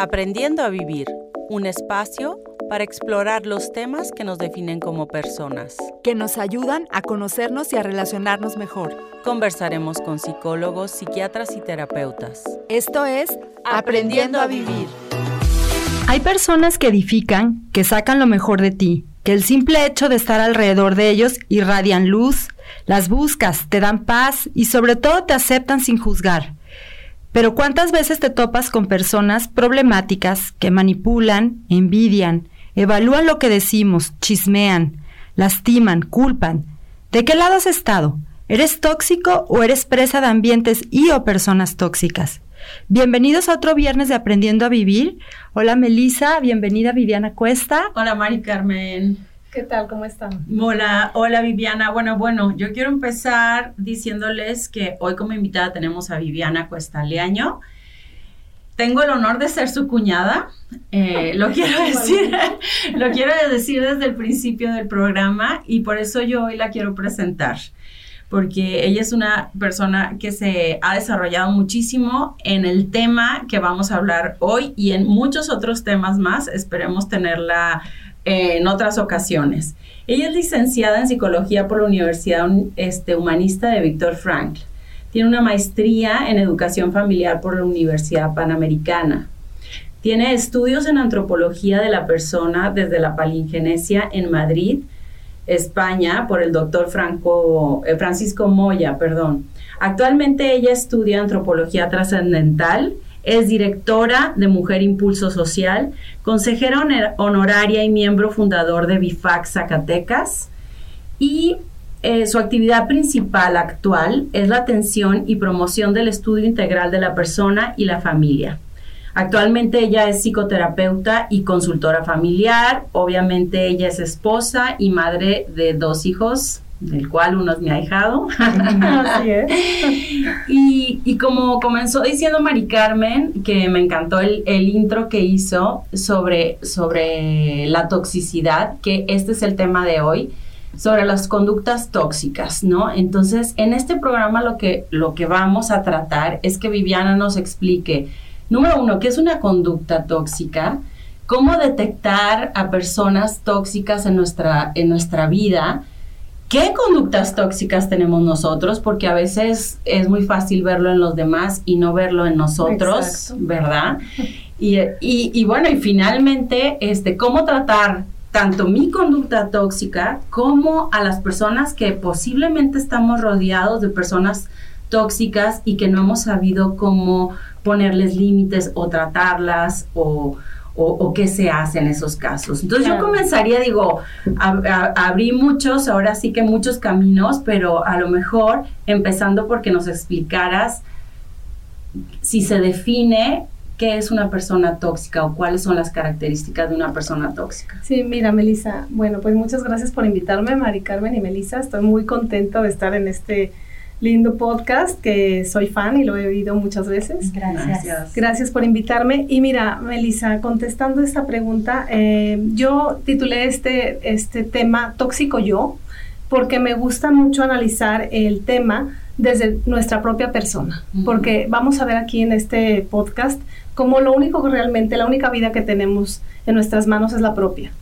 Aprendiendo a Vivir, un espacio para explorar los temas que nos definen como personas. Que nos ayudan a conocernos y a relacionarnos mejor. Conversaremos con psicólogos, psiquiatras y terapeutas. Esto es Aprendiendo a Vivir. Hay personas que edifican, que sacan lo mejor de ti, que el simple hecho de estar alrededor de ellos irradian luz, las buscas, te dan paz y sobre todo te aceptan sin juzgar. Pero ¿cuántas veces te topas con personas problemáticas que manipulan, envidian, evalúan lo que decimos, chismean, lastiman, culpan? ¿De qué lado has estado? ¿Eres tóxico o eres presa de ambientes y o personas tóxicas? Bienvenidos a otro viernes de Aprendiendo a Vivir. Hola Melisa, bienvenida Viviana Cuesta. Hola Mari Carmen. ¿Qué tal? ¿Cómo están? Hola, hola Viviana. Bueno, bueno, yo quiero empezar diciéndoles que hoy como invitada tenemos a Viviana Cuesta Leaño. Tengo el honor de ser su cuñada, eh, lo quiero decir, lo quiero decir desde el principio del programa y por eso yo hoy la quiero presentar porque ella es una persona que se ha desarrollado muchísimo en el tema que vamos a hablar hoy y en muchos otros temas más. Esperemos tenerla en otras ocasiones. Ella es licenciada en psicología por la Universidad este, Humanista de Víctor Frankl. Tiene una maestría en educación familiar por la Universidad Panamericana. Tiene estudios en antropología de la persona desde la palingenesia en Madrid España por el doctor Franco, eh, Francisco Moya, perdón. Actualmente ella estudia antropología trascendental, es directora de Mujer Impulso Social, consejera honoraria y miembro fundador de BIFAC Zacatecas y eh, su actividad principal actual es la atención y promoción del estudio integral de la persona y la familia. Actualmente ella es psicoterapeuta y consultora familiar. Obviamente ella es esposa y madre de dos hijos, del cual uno es mi ahijado. Así es. y, como comenzó diciendo Mari Carmen, que me encantó el, intro que hizo sobre, sobre la toxicidad, que este es el tema de hoy sobre las conductas tóxicas, ¿no? Entonces, en este programa lo que, lo que vamos a tratar es que Viviana nos explique Número uno, ¿qué es una conducta tóxica? ¿Cómo detectar a personas tóxicas en nuestra, en nuestra vida? ¿Qué conductas tóxicas tenemos nosotros? Porque a veces es muy fácil verlo en los demás y no verlo en nosotros, ¿verdad? Y, bueno, y finalmente, este, ¿cómo tratar tanto mi conducta tóxica como a las personas que posiblemente estamos rodeados de personas tóxicas y que no hemos sabido cómo ponerles límites o tratarlas o, o, qué se hace en esos casos. Entonces yo comenzaría, digo, abrí muchos, ahora sí que muchos caminos, pero a lo mejor empezando porque nos explicaras si se define qué es una persona tóxica o cuáles son las características de una persona tóxica. Sí, mira, Melissa, bueno, pues muchas gracias por invitarme, Mari Carmen y Melissa. Estoy muy contenta de estar en este lindo podcast que soy fan y lo he oído muchas veces. Gracias. Gracias, por invitarme. Y mira, Melissa, contestando esta pregunta, eh, yo titulé este, este tema Tóxico Yo porque me gusta mucho analizar el tema desde nuestra propia persona, porque vamos a ver aquí en este podcast como lo único que realmente, la única vida que tenemos en nuestras manos es la propia.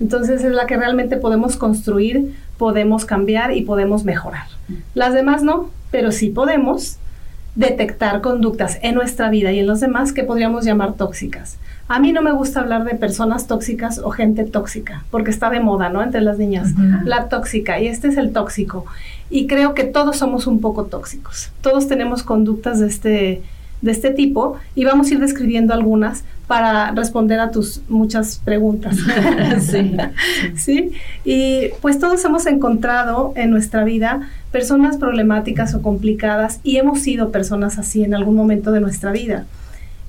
Entonces es la que realmente podemos construir, podemos cambiar y podemos mejorar. Las demás no, pero sí podemos detectar conductas en nuestra vida y en los demás que podríamos llamar tóxicas. A mí no me gusta hablar de personas tóxicas o gente tóxica, porque está de moda, ¿no? Entre las niñas. La tóxica, y este es el tóxico. Y creo que todos somos un poco tóxicos. Todos tenemos conductas de este, de este tipo y vamos a ir describiendo algunas para responder a tus muchas preguntas. sí. sí. Y pues todos hemos encontrado en nuestra vida personas problemáticas o complicadas y hemos sido personas así en algún momento de nuestra vida.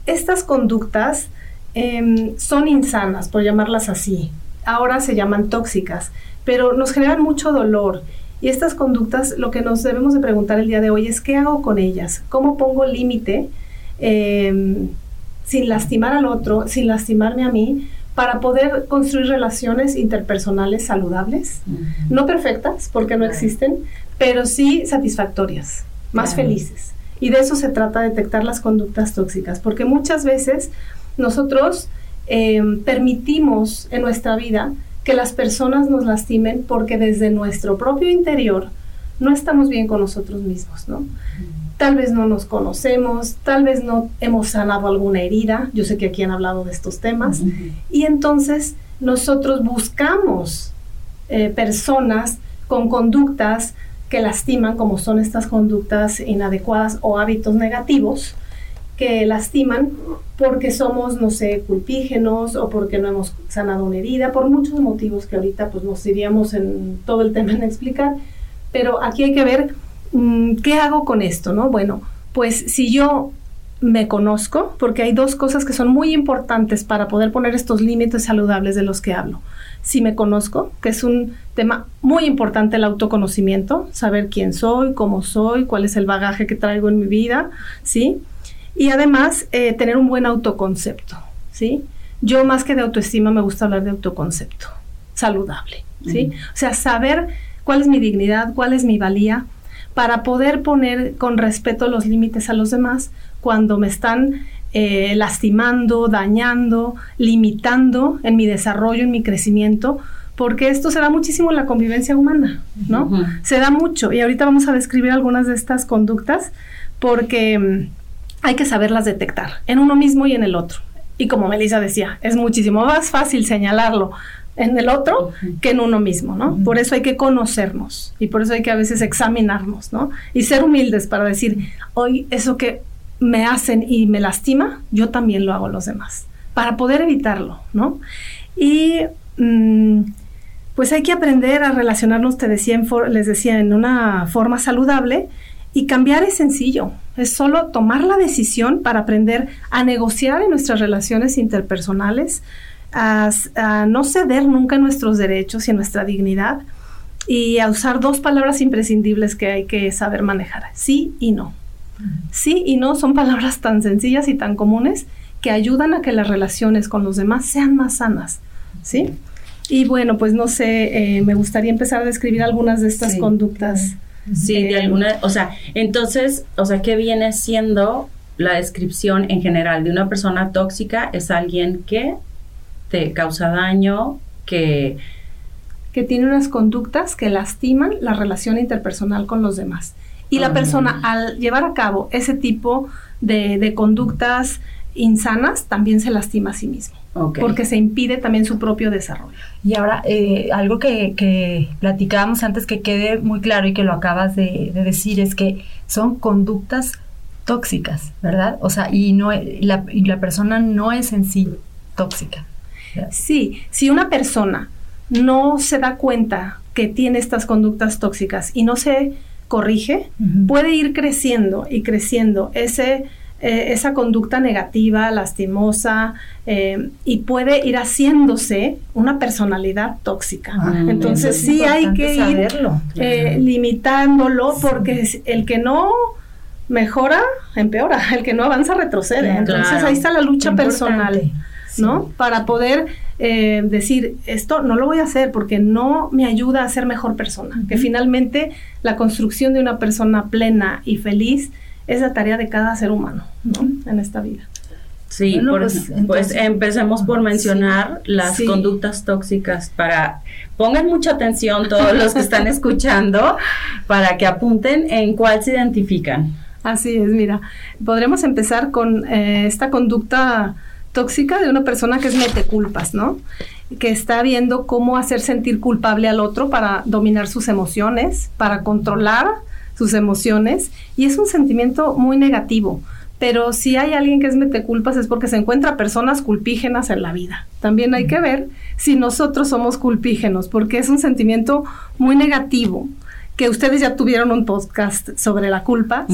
Estas conductas em, son insanas, por llamarlas así. Ahora se llaman tóxicas, pero nos generan mucho dolor. Y estas conductas, lo que nos debemos de preguntar el día de hoy es, ¿qué hago con ellas? ¿Cómo pongo límite? Eh, sin lastimar al otro, sin lastimarme a mí, para poder construir relaciones interpersonales saludables, no perfectas, porque no existen, pero sí satisfactorias, más felices. Y de eso se trata, detectar las conductas tóxicas, porque muchas veces nosotros em, permitimos en nuestra vida que las personas nos lastimen porque desde nuestro propio interior no estamos bien con nosotros mismos, ¿no? Tal vez no nos conocemos, tal vez no hemos sanado alguna herida, yo sé que aquí han hablado de estos temas, y entonces nosotros buscamos eh, personas con conductas que lastiman, como son estas conductas inadecuadas o hábitos negativos, que lastiman porque somos, no sé, culpígenos o porque no hemos sanado una herida, por muchos motivos que ahorita pues nos iríamos en todo el tema en explicar, pero aquí hay que ver mm, qué hago con esto, ¿no? Bueno, pues si yo me conozco, porque hay dos cosas que son muy importantes para poder poner estos límites saludables de los que hablo. Si me conozco, que es un tema muy importante el autoconocimiento, saber quién soy, cómo soy, cuál es el bagaje que traigo en mi vida, ¿sí? Y además, eh, tener un buen autoconcepto, ¿sí? Yo más que de autoestima me gusta hablar de autoconcepto saludable, ¿sí? O sea, saber cuál es mi dignidad, cuál es mi valía, para poder poner con respeto los límites a los demás cuando me están eh, lastimando, dañando, limitando en mi desarrollo, en mi crecimiento, porque esto se da muchísimo en la convivencia humana, ¿no? Se da mucho y ahorita vamos a describir algunas de estas conductas porque mm, hay que saberlas detectar en uno mismo y en el otro. Y como Melissa decía, es muchísimo más fácil señalarlo en el otro que en uno mismo, ¿no? Por eso hay que conocernos y por eso hay que a veces examinarnos, ¿no? Y ser humildes para decir, hoy eso que me hacen y me lastima, yo también lo hago a los demás, para poder evitarlo, ¿no? Y mm, pues hay que aprender a relacionarnos, te decía, les decía, en una forma saludable y cambiar es sencillo, es solo tomar la decisión para aprender a negociar en nuestras relaciones interpersonales, a, no ceder nunca nuestros derechos y nuestra dignidad y a usar dos palabras imprescindibles que hay que saber manejar, sí y no. Sí y no son palabras tan sencillas y tan comunes que ayudan a que las relaciones con los demás sean más sanas, ¿sí? Y bueno, pues no sé, eh, me gustaría empezar a describir algunas de estas conductas. Sí, de alguna, o sea, entonces, o sea, ¿qué viene siendo la descripción en general de una persona tóxica? Es alguien que te causa daño, que... Que tiene unas conductas que lastiman la relación interpersonal con los demás. Y la persona al llevar a cabo ese tipo de, conductas insanas también se lastima a sí mismo. Porque se impide también su propio desarrollo. Y ahora, eh, algo que, platicábamos antes que quede muy claro y que lo acabas de, decir es que son conductas tóxicas, ¿verdad? O sea, y, no, la, y la persona no es en sí tóxica. Sí, si una persona no se da cuenta que tiene estas conductas tóxicas y no se corrige, puede ir creciendo y creciendo ese, eh, esa conducta negativa, lastimosa, eh, y puede ir haciéndose una personalidad tóxica. Ah, Entonces sí hay que ir eh, limitándolo porque el que no mejora, empeora, el que no avanza, retrocede. Entonces ahí está la lucha personal. ¿no? Para poder eh, decir, esto no lo voy a hacer porque no me ayuda a ser mejor persona. Que finalmente la construcción de una persona plena y feliz es la tarea de cada ser humano, En esta vida. Sí, pues, pues, empecemos por mencionar las conductas tóxicas para pongan mucha atención todos los que están escuchando para que apunten en cuál se identifican. Así es, mira, podremos empezar con eh, esta conducta tóxica de una persona que es mete culpas, ¿no? Que está viendo cómo hacer sentir culpable al otro para dominar sus emociones, para controlar sus emociones, y es un sentimiento muy negativo. Pero si hay alguien que es mete culpas es porque se encuentra personas culpígenas en la vida. También hay que ver si nosotros somos culpígenos, porque es un sentimiento muy negativo que ustedes ya tuvieron un podcast sobre la culpa,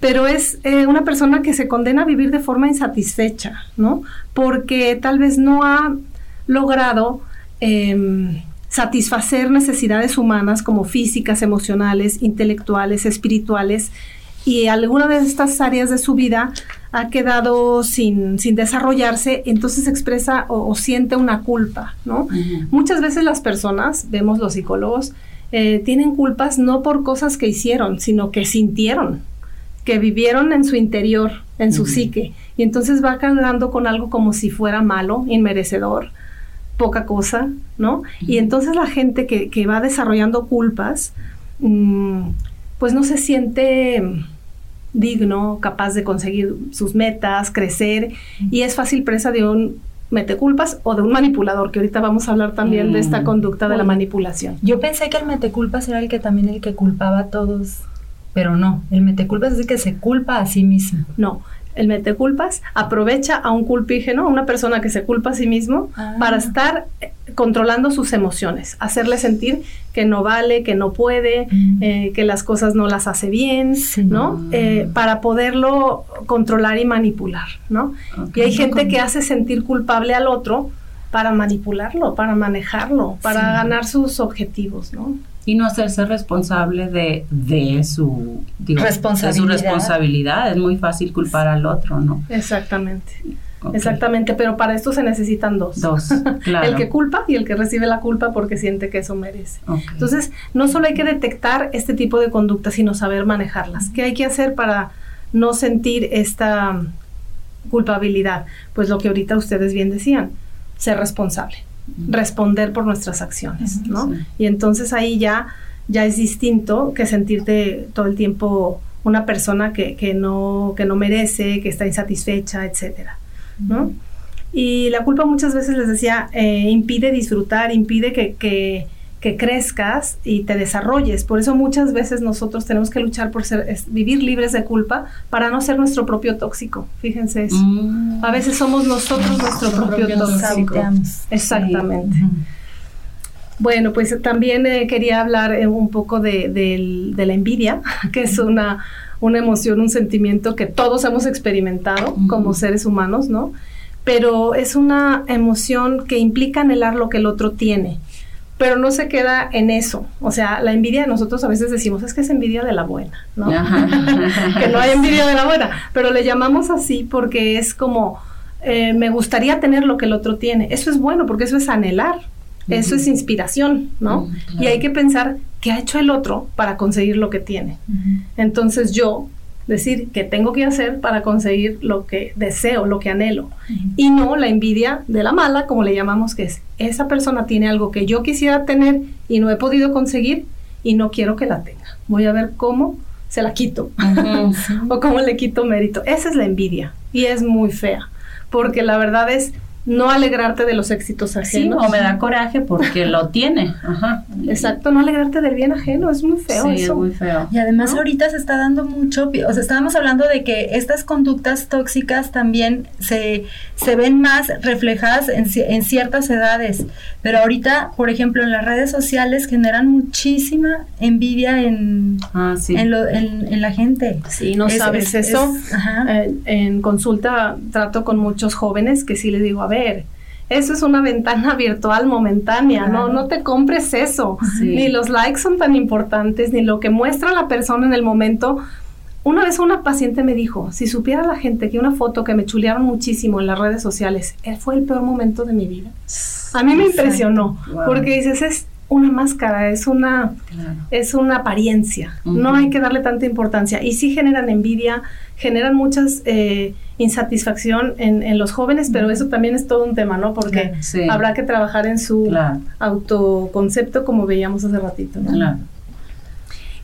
pero es eh, una persona que se condena a vivir de forma insatisfecha, ¿no? Porque tal vez no ha logrado em, satisfacer necesidades humanas como físicas, emocionales, intelectuales, espirituales, y alguna de estas áreas de su vida ha quedado sin, desarrollarse, entonces expresa o, siente una culpa, ¿no? Muchas veces las personas, vemos los psicólogos, eh, tienen culpas no por cosas que hicieron, sino que sintieron, que vivieron en su interior, en su psique, Y entonces va cargando con algo como si fuera malo, inmerecedor, poca cosa, ¿no? Y entonces la gente que, que va desarrollando culpas, mm, pues no se siente digno, capaz de conseguir sus metas, crecer, y es fácil presa de un meteculpas o de un manipulador, que ahorita vamos a hablar también de esta Mm. conducta de la manipulación. Yo pensé que el meteculpas era el que también el que culpaba a todos, pero no, el meteculpas es el que se culpa a sí mismo. No, el meteculpas aprovecha a un culpígeno, a una persona que se culpa a sí mismo, Ah. para estar eh, controlando sus emociones, hacerle sentir que no vale, que no puede, Mm. eh, que las cosas no las hace bien, Sí. ¿no? Eh, para poderlo controlar y manipular, ¿no? Y hay gente que hace sentir culpable al otro para manipularlo, para manejarlo, para Sí. ganar sus objetivos, ¿no? Y no hacerse responsable de, de su digo, de su Responsabilidad. responsabilidad. Es muy fácil culpar al otro, ¿no? Exactamente, exactamente, pero para esto se necesitan dos. Dos, claro. El que culpa y el que recibe la culpa porque siente que eso merece. Entonces, no solo hay que detectar este tipo de conductas, sino saber manejarlas. ¿Qué hay que hacer para no sentir esta culpabilidad? Pues lo que ahorita ustedes bien decían, ser responsable, responder por nuestras acciones, ¿no? Sí. Y entonces ahí ya, ya es distinto que sentirte todo el tiempo una persona que, que no, que no merece, que está insatisfecha, etcétera, ¿no? Y la culpa muchas veces les decía, eh, impide disfrutar, impide que, que, que crezcas y te desarrolles. Por eso muchas veces nosotros tenemos que luchar por ser, es- vivir libres de culpa para no ser nuestro propio tóxico. Fíjense eso. Mm. A veces somos nosotros nuestro propio tóxico. Exactamente. Bueno, pues también eh, quería hablar eh, un poco de, la envidia, que es una, una emoción, un sentimiento que todos hemos experimentado como seres humanos, ¿no? Pero es una emoción que implica anhelar lo que el otro tiene, pero no se queda en eso. O sea, la envidia nosotros a veces decimos es que es envidia de la buena, ¿no? Que no hay envidia de la buena, pero le llamamos así porque es como eh, me gustaría tener lo que el otro tiene. Eso es bueno porque eso es anhelar, eso es inspiración, ¿no? Y claro. hay que pensar qué ha hecho el otro para conseguir lo que tiene. Entonces yo decir qué tengo que hacer para conseguir lo que deseo, lo que anhelo. Y no la envidia de la mala, como le llamamos, que es esa persona tiene algo que yo quisiera tener y no he podido conseguir y no quiero que la tenga. Voy a ver cómo se la quito Ujú. o cómo le quito mérito. Esa es la envidia y es muy fea, porque la verdad es no alegrarte de los éxitos Sí, ajenos. o me da coraje porque lo tiene. Ajá. Exacto, no alegrarte del bien ajeno, es muy feo sí, eso. es muy feo. Y además ¿No? ahorita se está dando mucho, o sea, estábamos hablando de que estas conductas tóxicas también se, se ven más reflejadas en, en ciertas edades, pero ahorita, por ejemplo, en las redes sociales generan muchísima envidia en, Ah, sí. en, lo- en- en la gente. Sí, no Es- sabes es- eso. es- ajá. Eh, en consulta trato con muchos jóvenes que sí les digo, a ver, eso es una ventana virtual momentánea, no, Claro. no te compres eso. Sí. Ni los likes son tan importantes, ni lo que muestra la persona en el momento. Una vez una paciente me dijo, si supiera la gente que una foto que me chulearon muchísimo en las redes sociales eh, fue el peor momento de mi vida. A mí me Exacto. impresionó, Wow. porque dices, es una máscara, es una, Claro. es una apariencia, no hay que darle tanta importancia. Y sí generan envidia, generan muchas eh, insatisfacción en, en los jóvenes, pero eso también es todo un tema, ¿no? Porque Claro. Sí. habrá que trabajar en su Claro, autoconcepto, como veíamos hace ratito, ¿no? claro.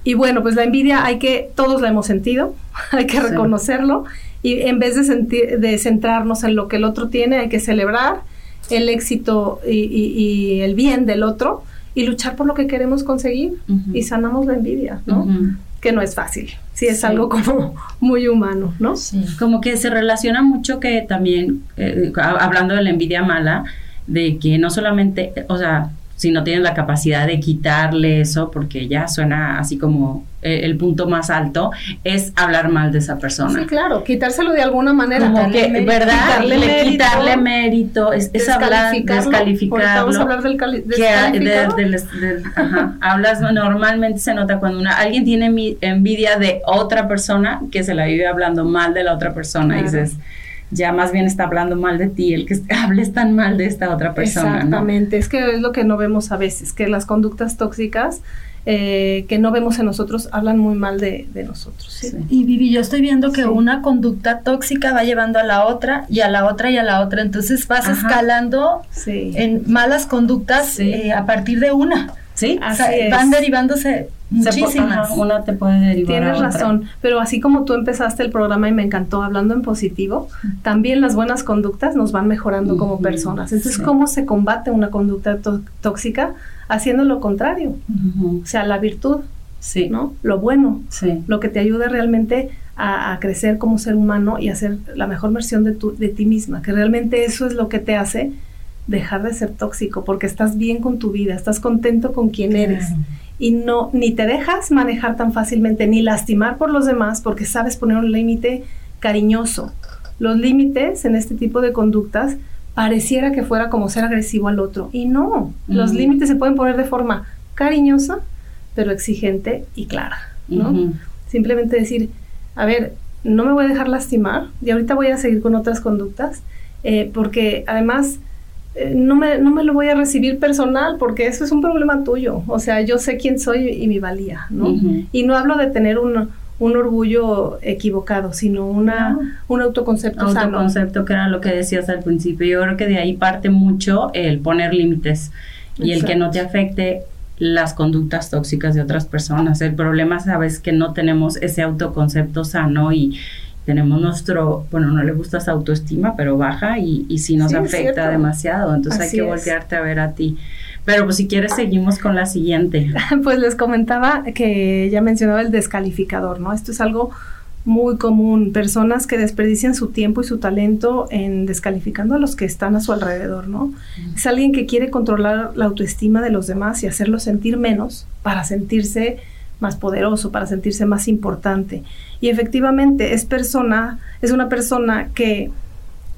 Y bueno, pues la envidia hay que, todos la hemos sentido, hay que Sí. reconocerlo y en vez de, sentir, de centrarnos en lo que el otro tiene, hay que celebrar el éxito y, y- y el bien del otro y luchar por lo que queremos conseguir y sanamos la envidia, ¿no? Que no es fácil, sí es Sí. algo como muy humano, ¿no? Sí. Como que se relaciona mucho que también, eh, ha- hablando de la envidia mala, de que no solamente, o sea, si no tienes la capacidad de quitarle eso, porque ya suena así como eh, el punto más alto, es hablar mal de esa persona. Sí, claro, quitárselo de alguna manera. Como Quitarle que, mérito, ¿verdad? quitarle Le- mérito, quitarle mérito, es, es hablar, descalificarlo. vamos a hablar del que de- ajá. hablas normalmente se nota cuando una alguien tiene mi- envidia de otra persona que se la vive hablando mal de la otra persona y dices ya más bien está hablando mal de ti el que hables tan mal de esta otra persona ¿no? Exactamente, es que es lo que no vemos a veces, que las conductas tóxicas eh, que no vemos en nosotros hablan muy mal de, de nosotros. ¿sí? Y Vivi, yo estoy viendo que Sí. una conducta tóxica va llevando a la otra y a la otra y a la otra. Entonces vas Ajá. escalando en malas conductas eh, a partir de una. ¿Sí? O sea, Así es. van derivándose muchísimas. una te puede derivar a Tienes otra. razón, pero así como tú empezaste el programa y me encantó hablando en positivo, también las buenas conductas nos van mejorando como personas. Entonces. ¿cómo se combate una conducta tó- tóxica? Haciendo lo contrario, o sea, la virtud, Sí. ¿no? Lo bueno, Sí. lo que te ayuda realmente a, a crecer como ser humano y a ser la mejor versión de, tu, de ti misma, que realmente eso es lo que te hace dejar de ser tóxico, porque estás bien con tu vida, estás contento con quien eres y no ni te dejas manejar tan fácilmente ni lastimar por los demás porque sabes poner un límite cariñoso. Los límites en este tipo de conductas pareciera que fuera como ser agresivo al otro y no, los límites se pueden poner de forma cariñosa pero exigente y clara, ¿no? Simplemente decir, a ver, no me voy a dejar lastimar y ahorita voy a seguir con otras conductas, eh, porque además eh, no, me, no me lo voy a recibir personal, porque eso es un problema tuyo. O sea, yo sé quién soy y mi valía, ¿no? Y no hablo de tener un, un orgullo equivocado, sino una, No. un autoconcepto sano. autoconcepto que era lo que decías al principio. Yo creo que de ahí parte mucho el poner límites y el que no te afecte las conductas tóxicas de otras personas. El problema, sabes, que no tenemos ese autoconcepto sano y tenemos nuestro, bueno, no le gusta esa autoestima, pero baja y, y sí nos Sí, afecta demasiado. Entonces Así hay que es. voltearte a ver a ti. Pero pues si quieres seguimos con la siguiente. Pues les comentaba que ya mencionaba el descalificador, ¿no? Esto es algo muy común, personas que desperdician su tiempo y su talento en descalificando a los que están a su alrededor, ¿no? Es alguien que quiere controlar la autoestima de los demás y hacerlos sentir menos para sentirse más poderoso, para sentirse más importante. Y efectivamente es persona, es una persona que,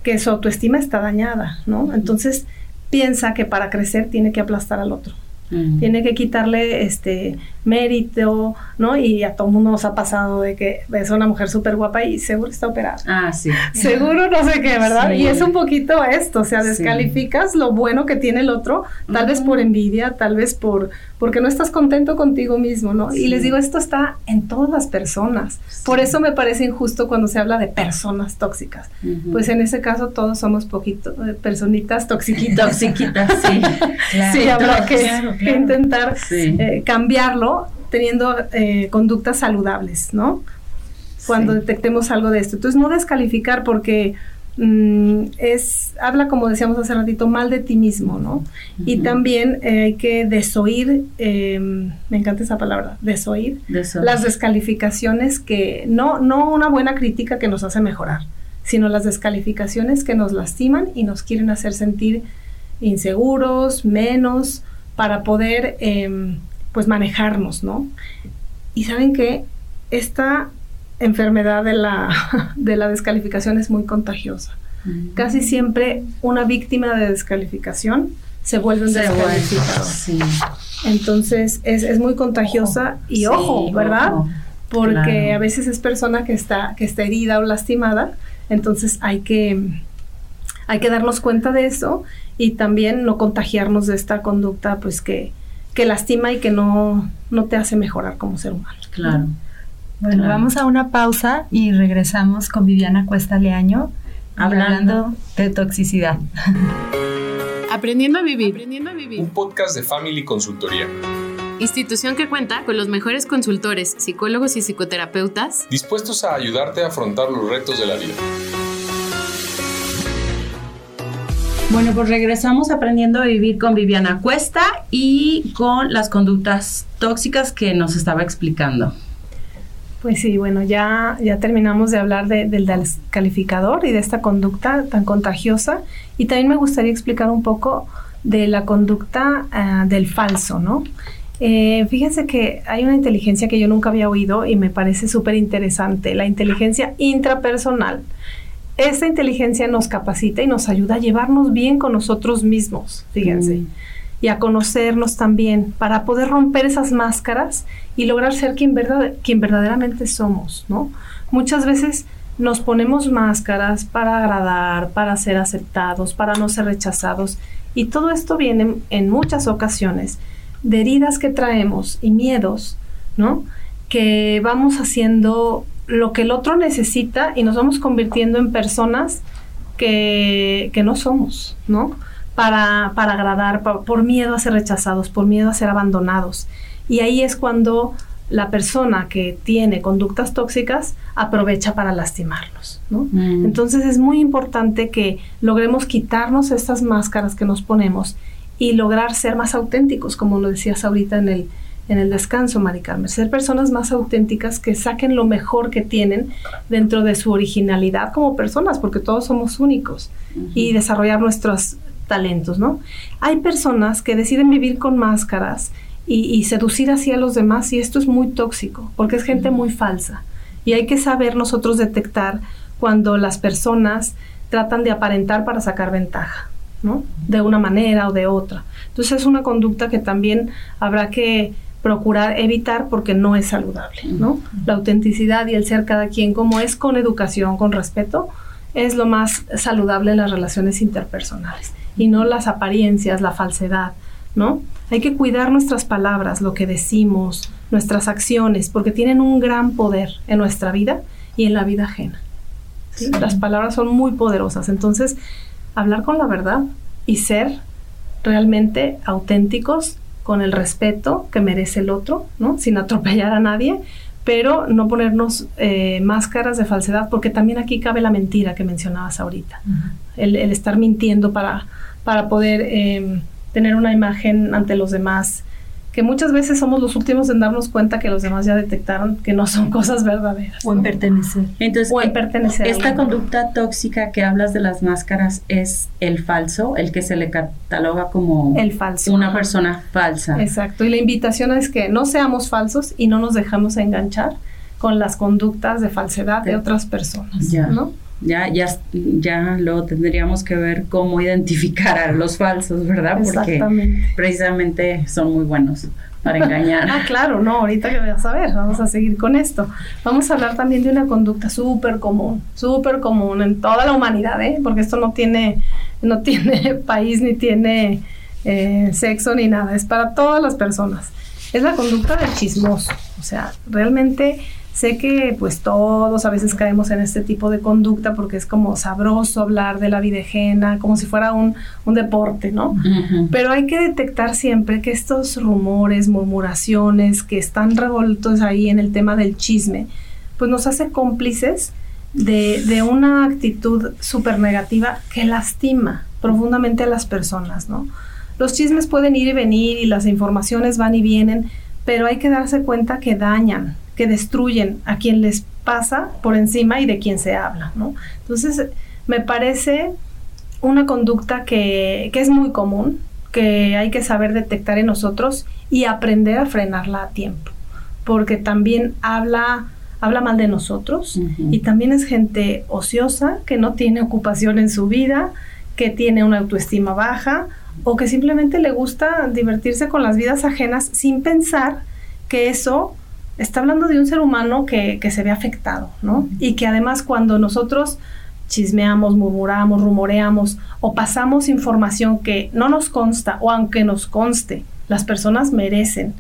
que su autoestima está dañada, ¿no? Entonces piensa que para crecer tiene que aplastar al otro Mm. tiene que quitarle este mérito, ¿no? Y a todo mundo nos ha pasado de que ves a una mujer súper guapa y seguro está operada. Ah, sí. Seguro no sé qué, ¿verdad? Sí. Y es un poquito esto, o sea, Sí. descalificas lo bueno que tiene el otro, tal vez por envidia, tal vez por porque no estás contento contigo mismo, ¿no? Sí. Y les digo, esto está en todas las personas. Por eso me parece injusto cuando se habla de personas tóxicas. Ujú. Pues en ese caso todos somos poquito eh, personitas toxiquitas. Toxiquitas, sí. Claro. Sí, habrá que Claro, claro. intentar Sí. eh, cambiarlo teniendo eh, conductas saludables, ¿no? Cuando Sí. detectemos algo de esto. Entonces, no descalificar porque mm, es, habla como decíamos hace ratito, mal de ti mismo, ¿no? Y también eh, hay que desoír, eh, me encanta esa palabra, desoír, De eso. las descalificaciones que, no, no una buena crítica que nos hace mejorar, sino las descalificaciones que nos lastiman y nos quieren hacer sentir inseguros, menos, para poder em, pues manejarnos, ¿no? Y saben que esta enfermedad de la, de la descalificación es muy contagiosa. Casi siempre una víctima de descalificación se vuelve un. Sí. Entonces es, es muy contagiosa y Sí, ojo, ¿verdad? ojo. Porque claro. a veces es persona que está, que está herida o lastimada, entonces hay que, hay que darnos cuenta de eso y también no contagiarnos de esta conducta pues que, que lastima y que no, no te hace mejorar como ser humano. Claro. Bueno, Claro. vamos a una pausa y regresamos con Viviana Cuesta Leaño Hablando. hablando de toxicidad. Aprendiendo a vivir. Aprendiendo a vivir. Un podcast de Family Consultoría, Institución que cuenta con los mejores consultores, psicólogos y psicoterapeutas. dispuestos a ayudarte a afrontar los retos de la vida. Bueno, pues regresamos aprendiendo a vivir con Viviana Cuesta y con las conductas tóxicas que nos estaba explicando. Pues sí, bueno, ya, ya terminamos de hablar de- del descalificador y de esta conducta tan contagiosa. Y también me gustaría explicar un poco de la conducta ah, del falso, ¿no? Eh, fíjense que hay una inteligencia que yo nunca había oído y me parece súper interesante, la inteligencia intrapersonal. Esta inteligencia nos capacita y nos ayuda a llevarnos bien con nosotros mismos, fíjense Mm. y a conocernos también para poder romper esas máscaras y lograr ser quien, verdad- quien verdaderamente somos, ¿no? Muchas veces nos ponemos máscaras para agradar, para ser aceptados, para no ser rechazados y todo esto viene en muchas ocasiones de heridas que traemos y miedos, ¿no? Que vamos haciendo lo que el otro necesita y nos vamos convirtiendo en personas que, que no somos, ¿no? Para, para agradar, pa- por miedo a ser rechazados, por miedo a ser abandonados. Y ahí es cuando la persona que tiene conductas tóxicas aprovecha para lastimarlos, ¿no? Mm. Entonces es muy importante que logremos quitarnos estas máscaras que nos ponemos y lograr ser más auténticos, como lo decías ahorita en el, en el descanso, Mari Carmen. Ser personas más auténticas que saquen lo mejor que tienen dentro de su originalidad como personas, porque todos somos únicos, y desarrollar nuestros talentos, ¿no? Hay personas que deciden vivir con máscaras y, y seducir así a los demás, y esto es muy tóxico, porque es gente muy falsa. Y hay que saber nosotros detectar cuando las personas tratan de aparentar para sacar ventaja, ¿no? De una manera o de otra. Entonces es una conducta que también habrá que procurar evitar porque no es saludable, ¿no? La autenticidad y el ser cada quien como es con educación, con respeto, es lo más saludable en las relaciones interpersonales y no las apariencias, la falsedad, ¿no? Hay que cuidar nuestras palabras, lo que decimos, nuestras acciones, porque tienen un gran poder en nuestra vida y en la vida ajena. ¿sí? Las palabras son muy poderosas, entonces hablar con la verdad y ser realmente auténticos con el respeto que merece el otro, ¿no? Sin atropellar a nadie, pero no ponernos eh, máscaras de falsedad, porque también aquí cabe la mentira que mencionabas ahorita, el, el estar mintiendo para, para poder eh, tener una imagen ante los demás, que muchas veces somos los últimos en darnos cuenta que los demás ya detectaron que no son cosas verdaderas. O en pertenecer. Entonces, O en eh, pertenecer. esta conducta tóxica que hablas de las máscaras es el falso, el que se le cataloga como El falso. una persona falsa. Exacto. Y la invitación es que no seamos falsos y no nos dejamos enganchar con las conductas de falsedad de De- otras personas. Ya. ¿no? Ya, ya, ya lo tendríamos que ver cómo identificar a los falsos, ¿verdad? Porque precisamente son muy buenos para engañar. Ah, claro, no, ahorita que vas a ver, vamos a seguir con esto. Vamos a hablar también de una conducta súper común, súper común en toda la humanidad, ¿eh? Porque esto no tiene, no tiene país, ni tiene eh, sexo, ni nada, es para todas las personas. Es la conducta del chismoso, o sea, realmente sé que pues todos a veces caemos en este tipo de conducta porque es como sabroso hablar de la vida ajena, como si fuera un, un deporte, ¿no? Pero hay que detectar siempre que estos rumores, murmuraciones que están revueltos ahí en el tema del chisme, pues nos hace cómplices de, de una actitud súper negativa que lastima profundamente a las personas, ¿no? Los chismes pueden ir y venir y las informaciones van y vienen, pero hay que darse cuenta que dañan, que destruyen a quien les pasa por encima y de quien se habla, ¿no? Entonces, me parece una conducta que, que es muy común, que hay que saber detectar en nosotros y aprender a frenarla a tiempo, porque también habla, habla mal de nosotros y también es gente ociosa que no tiene ocupación en su vida, que tiene una autoestima baja o que simplemente le gusta divertirse con las vidas ajenas sin pensar que eso está hablando de un ser humano que, que se ve afectado, ¿no? Y que además cuando nosotros chismeamos, murmuramos, rumoreamos o pasamos información que no nos consta o aunque nos conste, las personas merecen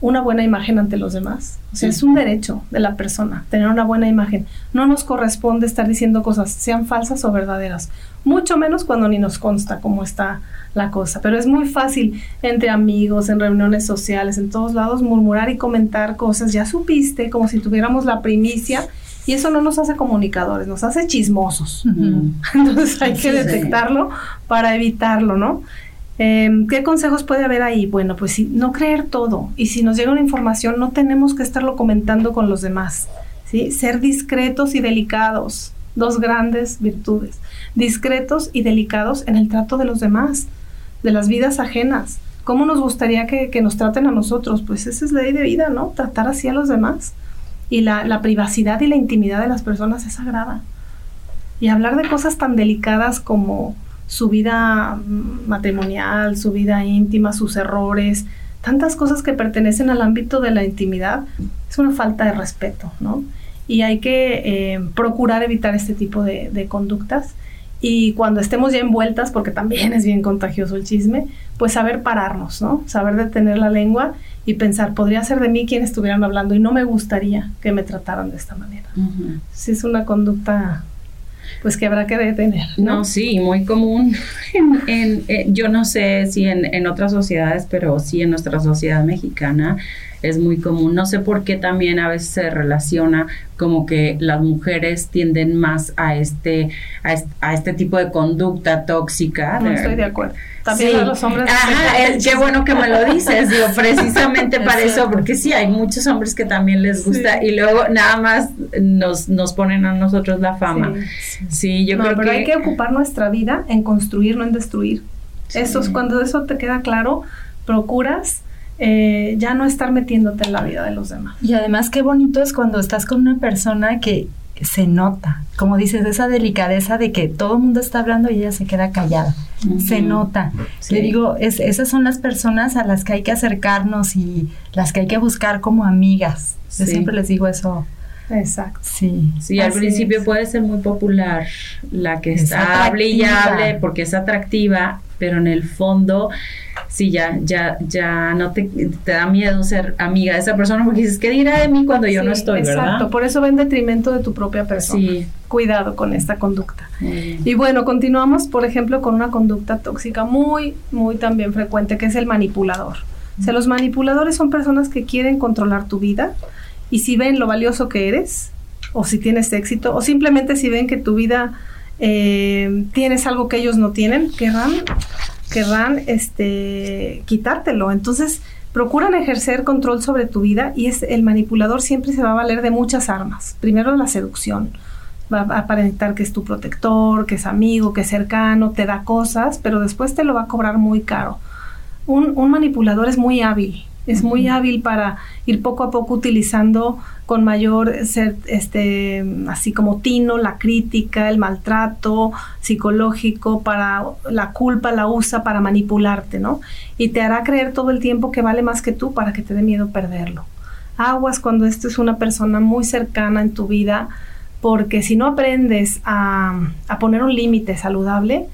una buena imagen ante los demás. O sea, es un derecho de la persona tener una buena imagen. No nos corresponde estar diciendo cosas, sean falsas o verdaderas. Mucho menos cuando ni nos consta cómo está la cosa. Pero es muy fácil entre amigos, en reuniones sociales, en todos lados, murmurar y comentar cosas. Ya supiste, como si tuviéramos la primicia. Y eso no nos hace comunicadores, nos hace chismosos. Entonces hay que detectarlo para evitarlo, ¿no? Em, ¿Qué consejos puede haber ahí? Bueno, pues sí, no creer todo. Y si nos llega una información, no tenemos que estarlo comentando con los demás. ¿sí? Ser discretos y delicados. Dos grandes virtudes. Discretos y delicados en el trato de los demás, de las vidas ajenas. ¿Cómo nos gustaría que, nos traten a nosotros? Pues esa es ley de vida, ¿no? Tratar así a los demás. Y la privacidad y la intimidad de las personas es sagrada. Y hablar de cosas tan delicadas como su vida matrimonial, su vida íntima, sus errores, tantas cosas que pertenecen al ámbito de la intimidad, es una falta de respeto, ¿no? Y hay que eh, procurar evitar este tipo de, de conductas y cuando estemos ya envueltas, porque también es bien contagioso el chisme, pues saber pararnos, ¿no? Saber detener la lengua y pensar, podría ser de mí quien estuvieran hablando y no me gustaría que me trataran de esta manera. Si es una conducta pues que habrá que detener. No, sí, muy común. En, eh, yo no sé si en, en, otras sociedades, pero sí en nuestra sociedad mexicana es muy común. No sé por qué también a veces se relaciona como que las mujeres tienden más a este, a este, tipo de conducta tóxica. No estoy de acuerdo. También los hombres. Ajá, qué bueno que me lo dices, digo, precisamente para eso, porque sí, hay muchos hombres que también les gusta y luego nada más nos, nos ponen a nosotros la fama. Sí, yo creo pero hay que ocupar nuestra vida en construir, no en destruir. Eso es cuando eso te queda claro, procuras eh, ya no estar metiéndote en la vida de los demás. Y además qué bonito es cuando estás con una persona que se nota, como dices, esa delicadeza de que todo el mundo está hablando y ella se queda callada. Se nota. Le digo, es, esas son las personas a las que hay que acercarnos y las que hay que buscar como amigas. Yo siempre les digo eso. Exacto. Sí. Sí, al principio puede ser muy popular la que está hable y hable porque es atractiva, pero en el fondo sí, ya, ya, ya no te, te, da miedo ser amiga de esa persona porque dices, ¿qué dirá de mí cuando yo no estoy, exacto. por eso va en detrimento de tu propia persona. Sí. Cuidado con esta conducta. Y bueno, continuamos, por ejemplo, con una conducta tóxica muy, muy también frecuente, que es el manipulador. O sea, los manipuladores son personas que quieren controlar tu vida y si ven lo valioso que eres, o si tienes éxito, o simplemente si ven que tu vida eh, tienes algo que ellos no tienen, querrán querrán este, quitártelo. Entonces, procuran ejercer control sobre tu vida y es el manipulador siempre se va a valer de muchas armas. Primero la seducción. Va a aparentar que es tu protector, que es amigo, que es cercano, te da cosas, pero después te lo va a cobrar muy caro. Un, un manipulador es muy hábil es muy hábil para ir poco a poco utilizando con mayor ser este así como tino la crítica el maltrato psicológico para la culpa la usa para manipularte no y te hará creer todo el tiempo que vale más que tú para que te dé miedo perderlo. Aguas cuando esto es una persona muy cercana en tu vida porque si no aprendes a, a poner un límite saludable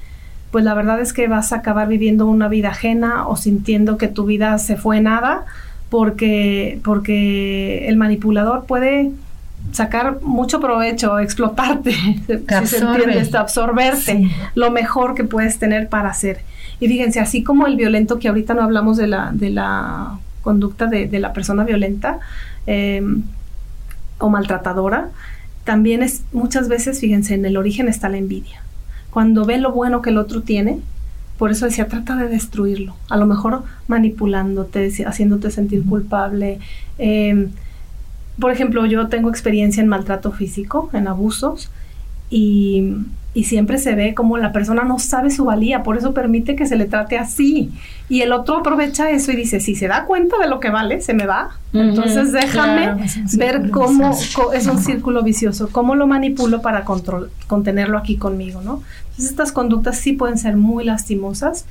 pues la verdad es que vas a acabar viviendo una vida ajena o sintiendo que tu vida se fue nada porque, porque el manipulador puede sacar mucho provecho, explotarte, si absorberte lo mejor que puedes tener para hacer. Y fíjense, así como el violento, que ahorita no hablamos de la, de la conducta de, de la persona violenta em, o maltratadora, también es muchas veces, fíjense, en el origen está la envidia cuando ve lo bueno que el otro tiene, por eso decía, trata de destruirlo. A lo mejor manipulándote, haciéndote sentir culpable. Em, por ejemplo, yo tengo experiencia en maltrato físico, en abusos, y y siempre se ve como la persona no sabe su valía, por eso permite que se le trate así. Y el otro aprovecha eso y dice, si se da cuenta de lo que vale, se me va. Entonces déjame ver cómo es un círculo vicioso, cómo lo manipulo para control, contenerlo aquí conmigo, ¿no? Entonces estas conductas sí pueden ser muy lastimosas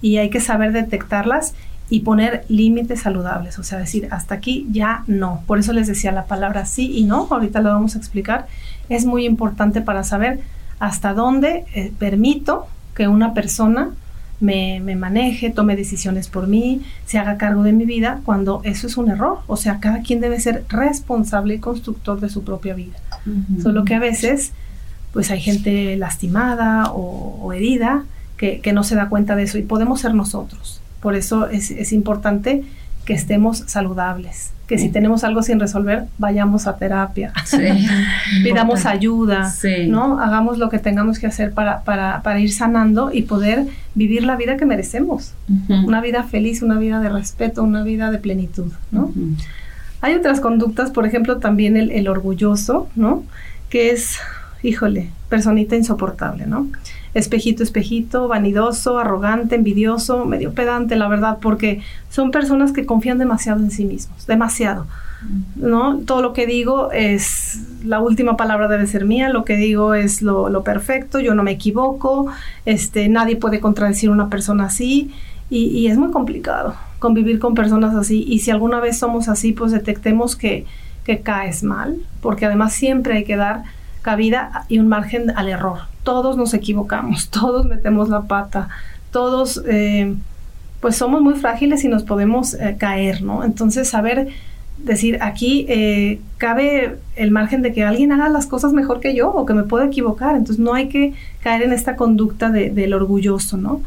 y hay que saber detectarlas y poner límites saludables, o sea, decir, hasta aquí ya no. Por eso les decía la palabra sí y no, ahorita lo vamos a explicar. Es muy importante para saber hasta dónde eh, permito que una persona me, maneje, tome decisiones por mí, se haga cargo de mi vida, cuando eso es un error. O sea, cada quien debe ser responsable y constructor de su propia vida. Solo que a veces, pues hay gente lastimada o, herida que, no se da cuenta de eso y podemos ser nosotros. Por eso es, es importante que estemos saludables, que si tenemos algo sin resolver, vayamos a terapia, pidamos ayuda, ¿no? Hagamos lo que tengamos que hacer para, para, para, ir sanando y poder vivir la vida que merecemos, una vida feliz, una vida de respeto, una vida de plenitud, ¿no? Hay otras conductas, por ejemplo, también el, el orgulloso, ¿no? Que es, híjole, personita insoportable, ¿no? Espejito, espejito, vanidoso, arrogante, envidioso, medio pedante, la verdad, porque son personas que confían demasiado en sí mismos, demasiado. ¿No? Todo lo que digo es, la última palabra debe ser mía, lo que digo es lo, perfecto, yo no me equivoco, este, nadie puede contradecir a una persona así y, y, es muy complicado convivir con personas así y si alguna vez somos así, pues detectemos que, que caes mal, porque además siempre hay que dar cabida y un margen al error. Todos nos equivocamos, todos metemos la pata, todos eh, pues somos muy frágiles y nos podemos eh, caer, ¿no? Entonces, saber decir, aquí eh, cabe el margen de que alguien haga las cosas mejor que yo o que me pueda equivocar. Entonces, no hay que caer en esta conducta del orgulloso, ¿no?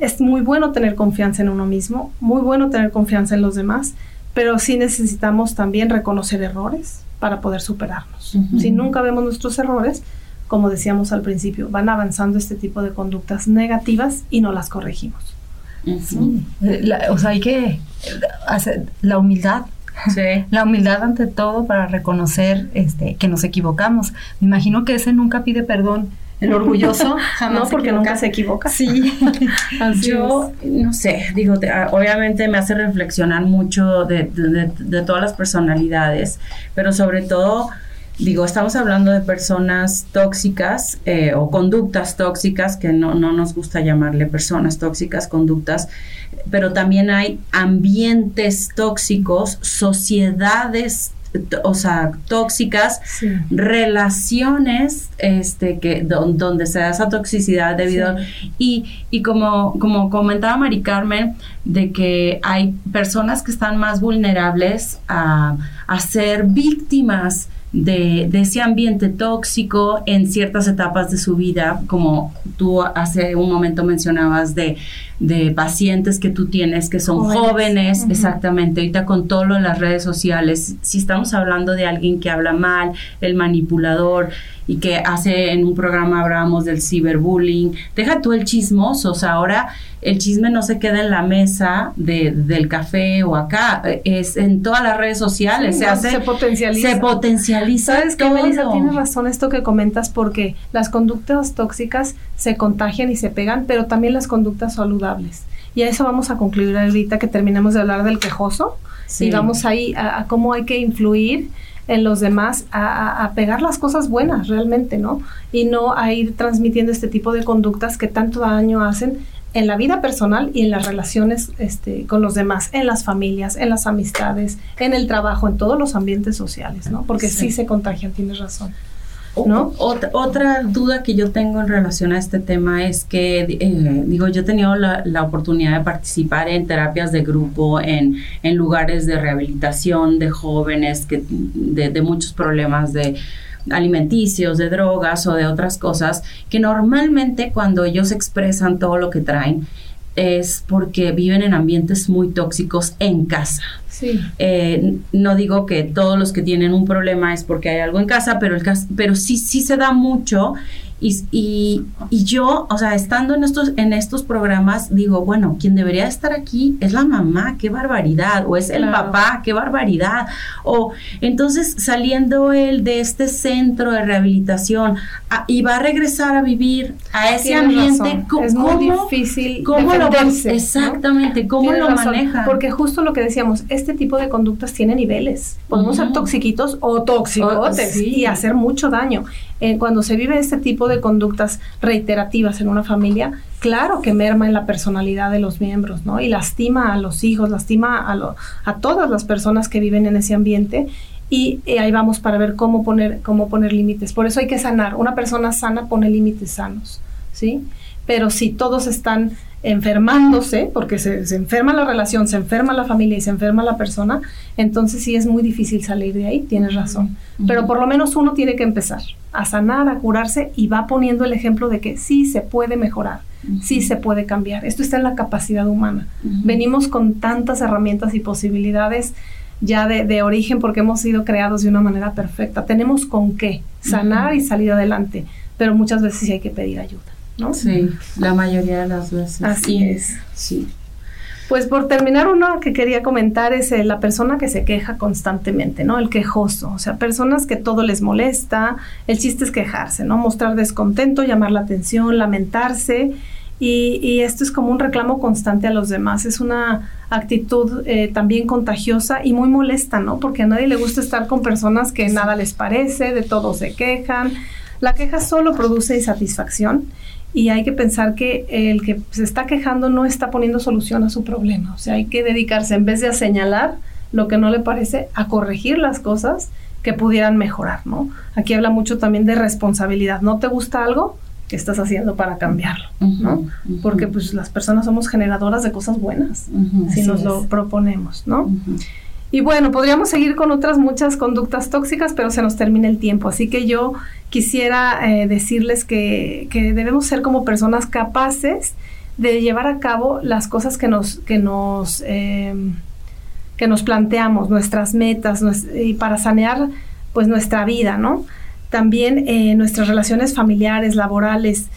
Es muy bueno tener confianza en uno mismo, muy bueno tener confianza en los demás, pero sí necesitamos también reconocer errores para poder superarnos. Si nunca vemos nuestros errores, como decíamos al principio, van avanzando este tipo de conductas negativas y no las corregimos. o sea, hay que hacer la humildad. La humildad ante todo para reconocer este, que nos equivocamos. Me imagino que ese nunca pide perdón. El orgulloso jamás. no, porque nunca se equivoca. Sí. Yo, no sé, digo, ah, obviamente me hace reflexionar mucho de, de todas las personalidades, pero sobre todo digo, estamos hablando de personas tóxicas eh, o conductas tóxicas, que no, no nos gusta llamarle personas tóxicas, conductas, pero también hay ambientes tóxicos, sociedades o sea, tóxicas, relaciones este, que, donde se da esa toxicidad debido y, y como, como comentaba Mari Carmen, de que hay personas que están más vulnerables a, a ser víctimas de, ese ambiente tóxico en ciertas etapas de su vida, como tú hace un momento mencionabas de, pacientes que tú tienes que son jóvenes, exactamente, ahorita con todo lo de las redes sociales, si estamos hablando de alguien que habla mal, el manipulador, y que hace en un programa hablábamos del ciberbullying. Deja tú el chismoso, o sea, ahora el chisme no se queda en la mesa de, del café o acá, es en todas las redes sociales, se hace... Se potencializa. Se potencializa. ¿Sabes qué, Melissa? Tienes razón esto que comentas porque las conductas tóxicas se contagian y se pegan, pero también las conductas saludables. Y a eso vamos a concluir ahorita que terminemos de hablar del quejoso. Y vamos ahí a cómo hay que influir en los demás a, pegar las cosas buenas realmente, ¿no? Y no a ir transmitiendo este tipo de conductas que tanto daño hacen en la vida personal y en las relaciones este, con los demás, en las familias, en las amistades, en el trabajo, en todos los ambientes sociales, ¿no? Porque sí, se contagian, tienes razón. ¿No? Otra, duda que yo tengo en relación a este tema es que, eh, digo, yo he tenido la, oportunidad de participar en terapias de grupo, en, en lugares de rehabilitación de jóvenes que, de, de muchos problemas de alimenticios, de drogas o de otras cosas, que normalmente cuando ellos expresan todo lo que traen, es porque viven en ambientes muy tóxicos en casa. Sí. Eh, no digo que todos los que tienen un problema es porque hay algo en casa, pero, el, pero sí, sí se da mucho y, y, yo, o sea, estando en estos, en estos programas, digo, bueno, quien debería estar aquí es la mamá, qué barbaridad, o es el papá, qué barbaridad. O entonces saliendo él de este centro de rehabilitación y va a regresar a vivir a ese ambiente, es muy difícil ¿cómo lo Exactamente, ¿cómo lo maneja? Porque justo lo que decíamos, este tipo de conductas tiene niveles. Podemos ser toxiquitos o toxicotes y hacer mucho daño. Eh, cuando se vive este tipo de conductas reiterativas en una familia, claro que merma en la personalidad de los miembros, ¿no? Y lastima a los hijos, lastima a, a todas las personas que viven en ese ambiente y eh, ahí vamos para ver cómo poner, cómo poner límites. Por eso hay que sanar. Una persona sana pone límites sanos, ¿sí? Pero si todos están enfermándose, porque se, enferma la relación, se enferma la familia y se enferma la persona, entonces sí es muy difícil salir de ahí, tienes razón. Pero por lo menos uno tiene que empezar a sanar, a curarse y va poniendo el ejemplo de que sí se puede mejorar, sí se puede cambiar. Esto está en la capacidad humana. Venimos con tantas herramientas y posibilidades ya de, de, origen porque hemos sido creados de una manera perfecta. Tenemos con qué sanar y salir adelante, pero muchas veces sí hay que pedir ayuda. Sí, la mayoría de las veces. Así es. Sí. Pues por terminar, uno que quería comentar es eh, la persona que se queja constantemente, ¿no? El quejoso, o sea, personas que todo les molesta, el chiste es quejarse, ¿no? Mostrar descontento, llamar la atención, lamentarse. Y, esto es como un reclamo constante a los demás. Es una actitud eh, también contagiosa y muy molesta, ¿no? Porque a nadie le gusta estar con personas que nada les parece, de todo se quejan. La queja solo produce insatisfacción y hay que pensar que el que se está quejando no está poniendo solución a su problema. O sea, hay que dedicarse, en vez de a señalar lo que no le parece, a corregir las cosas que pudieran mejorar, ¿no? Aquí habla mucho también de responsabilidad. ¿No te gusta algo? ¿Qué estás haciendo para cambiarlo? ¿no? Ujú, ujú. Porque pues las personas somos generadoras de cosas buenas, Ujú, si así nos lo es. proponemos, ¿no? Y bueno, podríamos seguir con otras muchas conductas tóxicas, pero se nos termina el tiempo. Así que yo quisiera eh, decirles que, que debemos ser como personas capaces de llevar a cabo las cosas que nos, que nos, eh, que nos planteamos, nuestras metas, y para sanear pues nuestra vida, ¿no? También eh, nuestras relaciones familiares, laborales.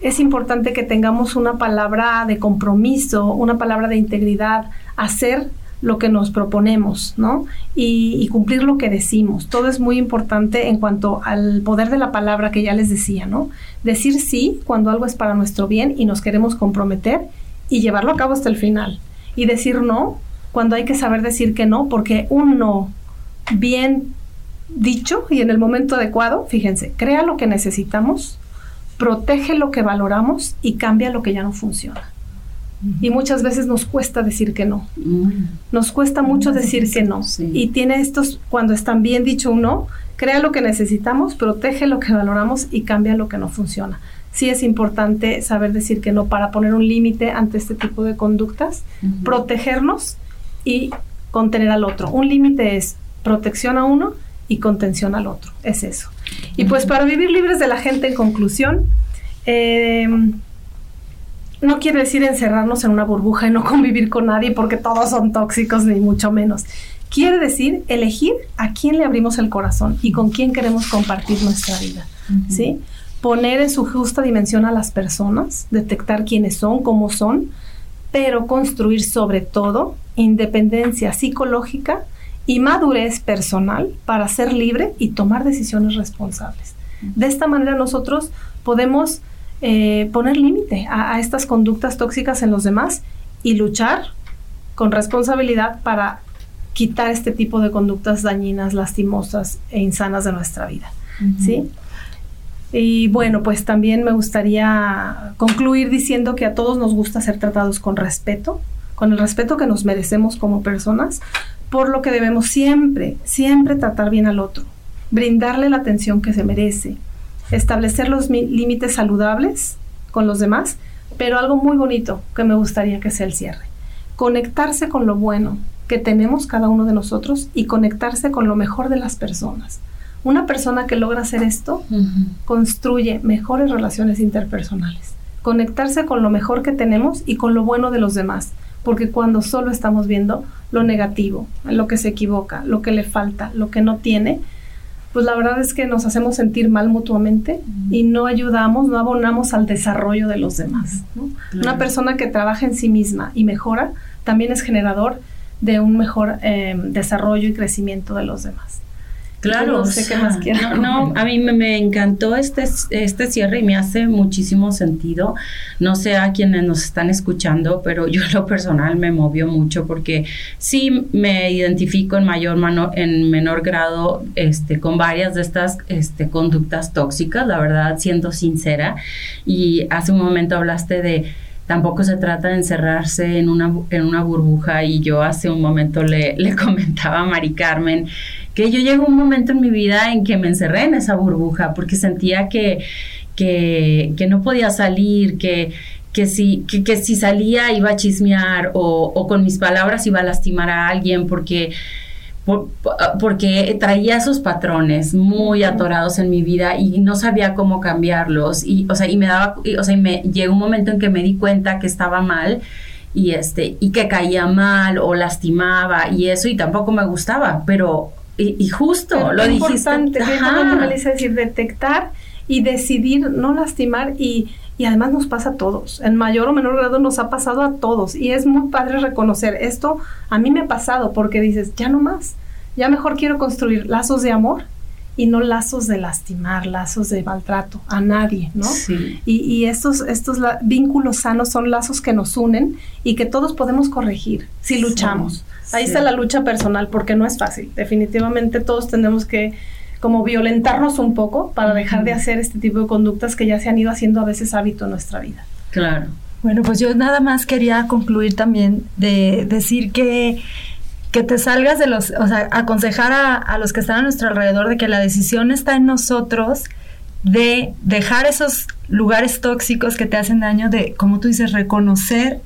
Es importante que tengamos una palabra de compromiso, una palabra de integridad, hacer lo que nos proponemos, ¿no? Y, cumplir lo que decimos. Todo es muy importante en cuanto al poder de la palabra que ya les decía, ¿no? Decir sí cuando algo es para nuestro bien y nos queremos comprometer y llevarlo a cabo hasta el final. Y decir no cuando hay que saber decir que no, porque un no bien dicho y en el momento adecuado, fíjense, crea lo que necesitamos, protege lo que valoramos y cambia lo que ya no funciona. Y muchas veces nos cuesta decir que no. Mm. Nos cuesta mucho decir que no. Sí. Y tiene estos, cuando están bien dicho un no, crea lo que necesitamos, protege lo que valoramos y cambia lo que no funciona. Sí es importante saber decir que no para poner un límite ante este tipo de conductas, protegernos y contener al otro. Un límite es protección a uno y contención al otro. Es eso. Y pues para vivir libres de la gente, en conclusión, eh, no quiere decir encerrarnos en una burbuja y no convivir con nadie porque todos son tóxicos, ni mucho menos. Quiere decir elegir a quién le abrimos el corazón y con quién queremos compartir nuestra vida. ¿sí? Poner en su justa dimensión a las personas, detectar quiénes son, cómo son, pero construir sobre todo independencia psicológica y madurez personal para ser libre y tomar decisiones responsables. De esta manera nosotros podemos eh, poner límite a, a estas conductas tóxicas en los demás y luchar con responsabilidad para quitar este tipo de conductas dañinas, lastimosas e insanas de nuestra vida. ¿sí? Y bueno, pues también me gustaría concluir diciendo que a todos nos gusta ser tratados con respeto, con el respeto que nos merecemos como personas, por lo que debemos siempre, siempre tratar bien al otro, brindarle la atención que se merece, establecer los mi- límites saludables con los demás, pero algo muy bonito que me gustaría que sea el cierre, conectarse con lo bueno que tenemos cada uno de nosotros y conectarse con lo mejor de las personas. Una persona que logra hacer esto construye mejores relaciones interpersonales. Conectarse con lo mejor que tenemos y con lo bueno de los demás. Porque cuando solo estamos viendo lo negativo, lo que se equivoca, lo que le falta, lo que no tiene, pues la verdad es que nos hacemos sentir mal mutuamente y no ayudamos, no abonamos al desarrollo de los demás. ¿no? Una persona que trabaja en sí misma y mejora también es generador de un mejor eh, desarrollo y crecimiento de los demás. Claro, No sé qué más quieran No, a mí me, me encantó este, este cierre y me hace muchísimo sentido. No sé a quienes nos están escuchando, pero yo en lo personal me movió mucho porque sí me identifico en mayor mano, en menor grado este, con varias de estas este, conductas tóxicas, la verdad, siendo sincera. Y hace un momento hablaste de tampoco se trata de encerrarse en una, en una burbuja y yo hace un momento le, le comentaba a Mari Carmen que yo llegó un momento en mi vida en que me encerré en esa burbuja porque sentía que, que, que no podía salir, que, que, si, que, que si salía iba a chismear o, o con mis palabras iba a lastimar a alguien porque por- por- porque traía esos patrones muy atorados en mi vida y no sabía cómo cambiarlos y o sea y me daba y, o sea y me llegó un momento en que me di cuenta que estaba mal y este y que caía mal o lastimaba y eso y tampoco me gustaba pero y, y justo Pero lo dijiste importante, Melissa, decir detectar y decidir no lastimar y, y además nos pasa a todos. En mayor o menor grado nos ha pasado a todos y es muy padre reconocer esto. A mí me ha pasado porque dices, ya no más, ya mejor quiero construir lazos de amor y no lazos de lastimar, lazos de maltrato a nadie, ¿no? Sí. Y, y estos, estos la- vínculos sanos son lazos que nos unen y que todos podemos corregir si Sí, luchamos. Ahí sí. está la lucha personal porque no es fácil. Definitivamente todos tenemos que como violentarnos un poco para dejar de hacer este tipo de conductas que ya se han ido haciendo a veces hábito en nuestra vida. claro Bueno, pues yo nada más quería concluir también de decir que que te salgas de los, o sea, aconsejar a, a los que están a nuestro alrededor de que la decisión está en nosotros de dejar esos lugares tóxicos que te hacen daño, de, como tú dices, reconocer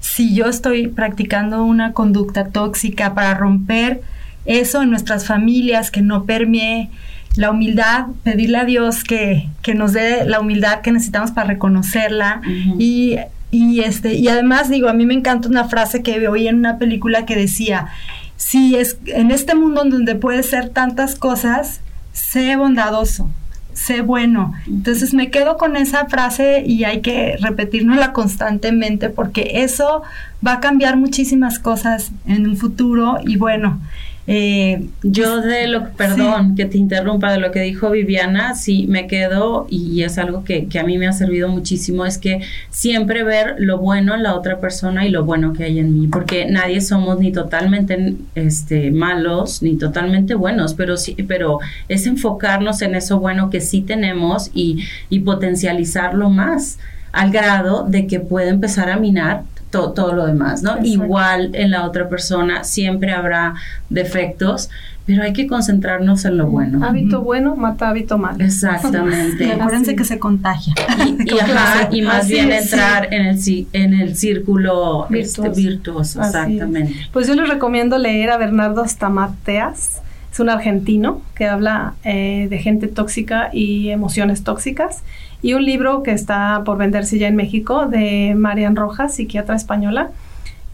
si yo estoy practicando una conducta tóxica para romper eso en nuestras familias, que no permee la humildad, pedirle a Dios que, que nos dé la humildad que necesitamos para reconocerla y, y, este, y además digo, a mí me encanta una frase que oí en una película que decía, si es en este mundo donde puedes ser tantas cosas, sé bondadoso, sé bueno. Entonces me quedo con esa frase y hay que repetirnosla constantemente porque eso va a cambiar muchísimas cosas en un futuro y bueno. Eh, yo de lo, perdón que te interrumpa, de lo que dijo Viviana, sí me quedo y es algo que, que, a mí me ha servido muchísimo, es que siempre ver lo bueno en la otra persona y lo bueno que hay en mí, porque nadie somos ni totalmente este, malos ni totalmente buenos, pero sí, pero es enfocarnos en eso bueno que sí tenemos y, y potencializarlo más al grado de que puede empezar a minar todo lo demás, ¿no? Igual en la otra persona siempre habrá defectos, pero hay que concentrarnos en lo bueno. Hábito bueno mata hábito malo. Exactamente. acuérdense que se contagia. Y, y, más bien entrar en el, en el círculo este, virtuoso. exactamente. Pues yo les recomiendo leer a Bernardo Stamateas. Es un argentino que habla eh, de gente tóxica y emociones tóxicas y un libro que está por venderse ya en México de Marian Rojas, psiquiatra española,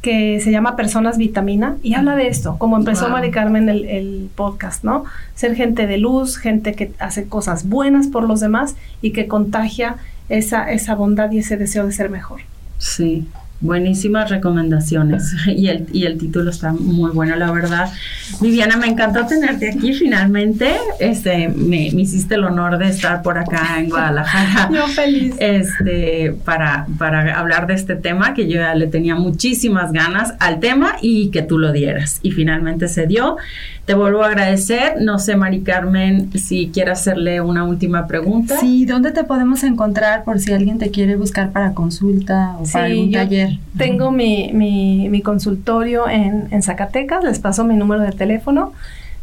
que se llama Personas Vitamina y habla de esto, como empezó wow. Mari Carmen el, el, podcast, ¿no? Ser gente de luz, gente que hace cosas buenas por los demás y que contagia esa, esa bondad y ese deseo de ser mejor. Sí, Buenísimas recomendaciones y el, y el título está muy bueno, la verdad. Viviana, me encantó tenerte aquí finalmente. Este, me, me hiciste el honor de estar por acá en Guadalajara. Yo feliz. Este, para, para hablar de este tema que yo ya le tenía muchísimas ganas al tema y que tú lo dieras. Y finalmente se dio. Te vuelvo a agradecer. No sé, Mari Carmen, si quieres hacerle una última pregunta. Sí, ¿dónde te podemos encontrar por si alguien te quiere buscar para consulta o sí, para algún taller? Tengo mi, mi, mi consultorio en, en, Zacatecas, les paso mi número de teléfono.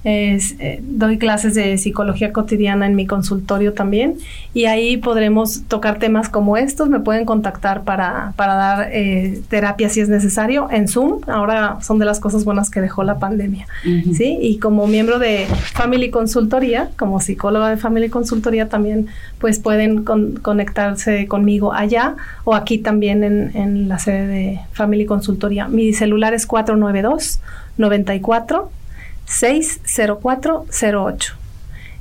Es, eh, doy clases de psicología cotidiana en mi consultorio también y ahí podremos tocar temas como estos. Me pueden contactar para, para dar eh, terapia si es necesario en Zoom. Ahora son de las cosas buenas que dejó la pandemia. Uh -huh. ¿sí? Y como miembro de Family Consultoría, como psicóloga de Family Consultoría también, pues pueden con, conectarse conmigo allá o aquí también en, en la sede de Family Consultoría. Mi celular es 492 94 60408.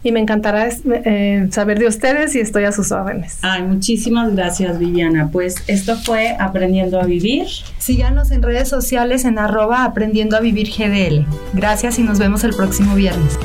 Y me encantará eh, saber de ustedes y estoy a sus órdenes. Ay, muchísimas gracias, Viviana. Pues esto fue Aprendiendo a Vivir. Síganos en redes sociales en arroba aprendiendo a vivir GDL. Gracias y nos vemos el próximo viernes.